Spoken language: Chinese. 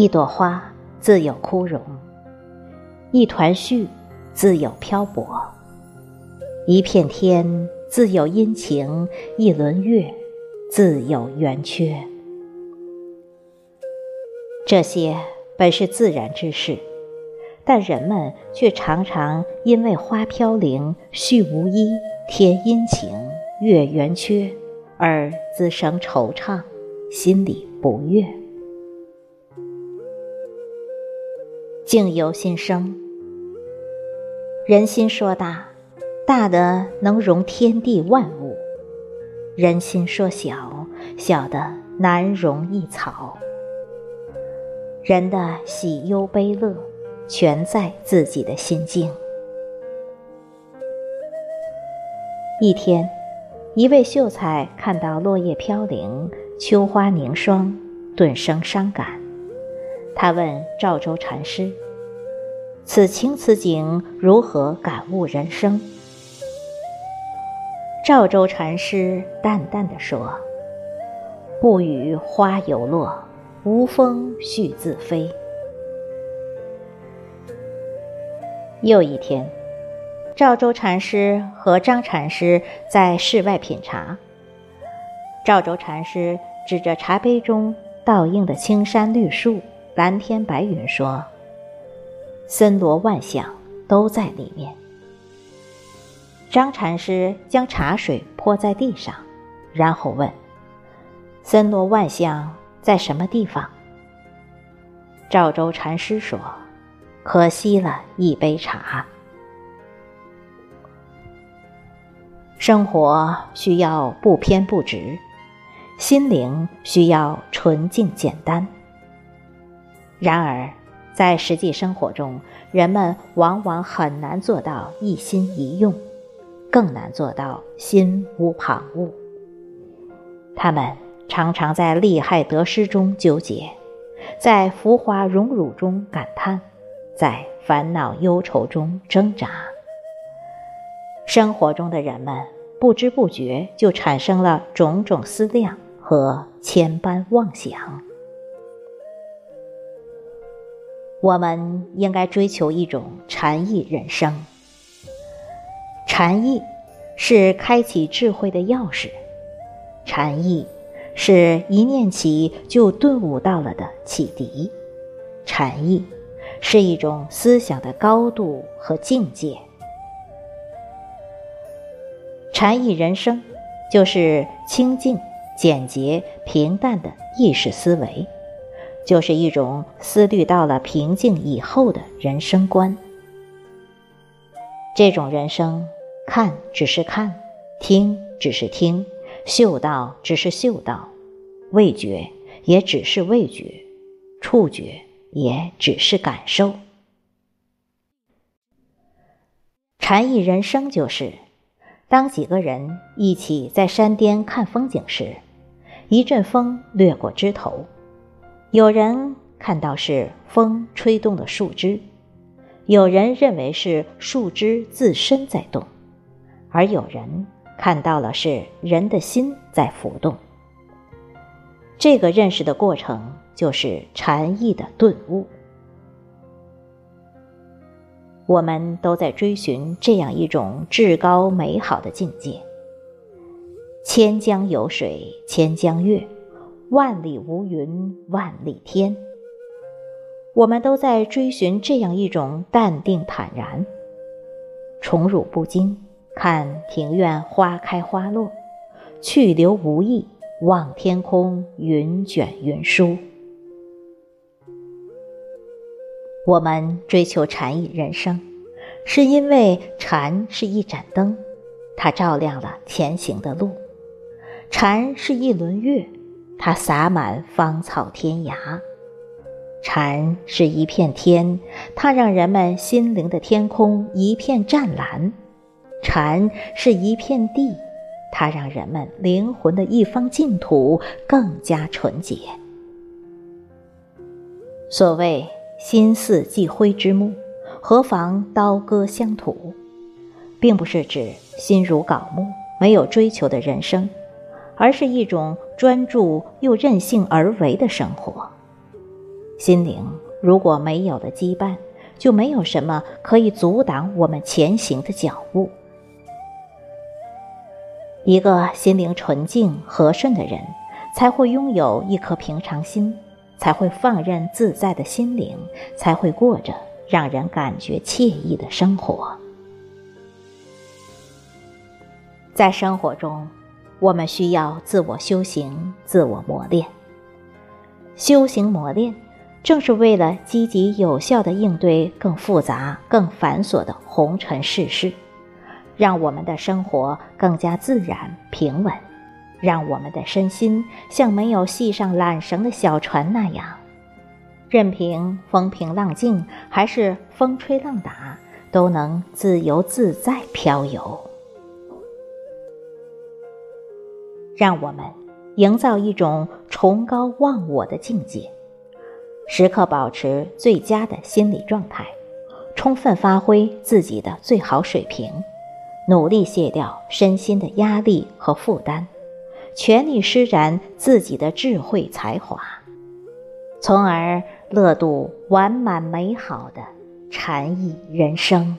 一朵花自有枯荣，一团絮自有漂泊，一片天自有阴晴，一轮月自有圆缺。这些本是自然之事，但人们却常常因为花飘零、絮无依、天阴晴、月圆缺，而滋生惆怅，心里不悦。境由心生，人心说大，大的能容天地万物；人心说小，小的难容一草。人的喜忧悲乐，全在自己的心境。一天，一位秀才看到落叶飘零，秋花凝霜，顿生伤感。他问赵州禅师：“此情此景，如何感悟人生？”赵州禅师淡淡的说：“不与花有落。”无风絮自飞。又一天，赵州禅师和张禅师在室外品茶。赵州禅师指着茶杯中倒映的青山绿树、蓝天白云说：“森罗万象都在里面。”张禅师将茶水泼在地上，然后问：“森罗万象？”在什么地方？赵州禅师说：“可惜了一杯茶。生活需要不偏不执，心灵需要纯净简单。然而，在实际生活中，人们往往很难做到一心一用，更难做到心无旁骛。他们。常常在利害得失中纠结，在浮华荣辱中感叹，在烦恼忧愁中挣扎。生活中的人们不知不觉就产生了种种思量和千般妄想。我们应该追求一种禅意人生。禅意是开启智慧的钥匙，禅意。是一念起就顿悟到了的启迪，禅意是一种思想的高度和境界。禅意人生就是清净、简洁、平淡的意识思维，就是一种思虑到了平静以后的人生观。这种人生，看只是看，听只是听。嗅到只是嗅到，味觉也只是味觉，触觉也只是感受。禅意人生就是，当几个人一起在山巅看风景时，一阵风掠过枝头，有人看到是风吹动的树枝，有人认为是树枝自身在动，而有人。看到了是人的心在浮动，这个认识的过程就是禅意的顿悟。我们都在追寻这样一种至高美好的境界。千江有水千江月，万里无云万里天。我们都在追寻这样一种淡定坦然，宠辱不惊。看庭院花开花落，去留无意；望天空云卷云舒。我们追求禅意人生，是因为禅是一盏灯，它照亮了前行的路；禅是一轮月，它洒满芳草天涯；禅是一片天，它让人们心灵的天空一片湛蓝。禅是一片地，它让人们灵魂的一方净土更加纯洁。所谓“心似积灰之木，何妨刀割乡土”，并不是指心如槁木、没有追求的人生，而是一种专注又任性而为的生活。心灵如果没有了羁绊，就没有什么可以阻挡我们前行的脚步。一个心灵纯净和顺的人，才会拥有一颗平常心，才会放任自在的心灵，才会过着让人感觉惬意的生活。在生活中，我们需要自我修行、自我磨练。修行磨练，正是为了积极有效地应对更复杂、更繁琐的红尘世事。让我们的生活更加自然平稳，让我们的身心像没有系上缆绳的小船那样，任凭风平浪静还是风吹浪打，都能自由自在漂游。让我们营造一种崇高忘我的境界，时刻保持最佳的心理状态，充分发挥自己的最好水平。努力卸掉身心的压力和负担，全力施展自己的智慧才华，从而乐度完满美好的禅意人生。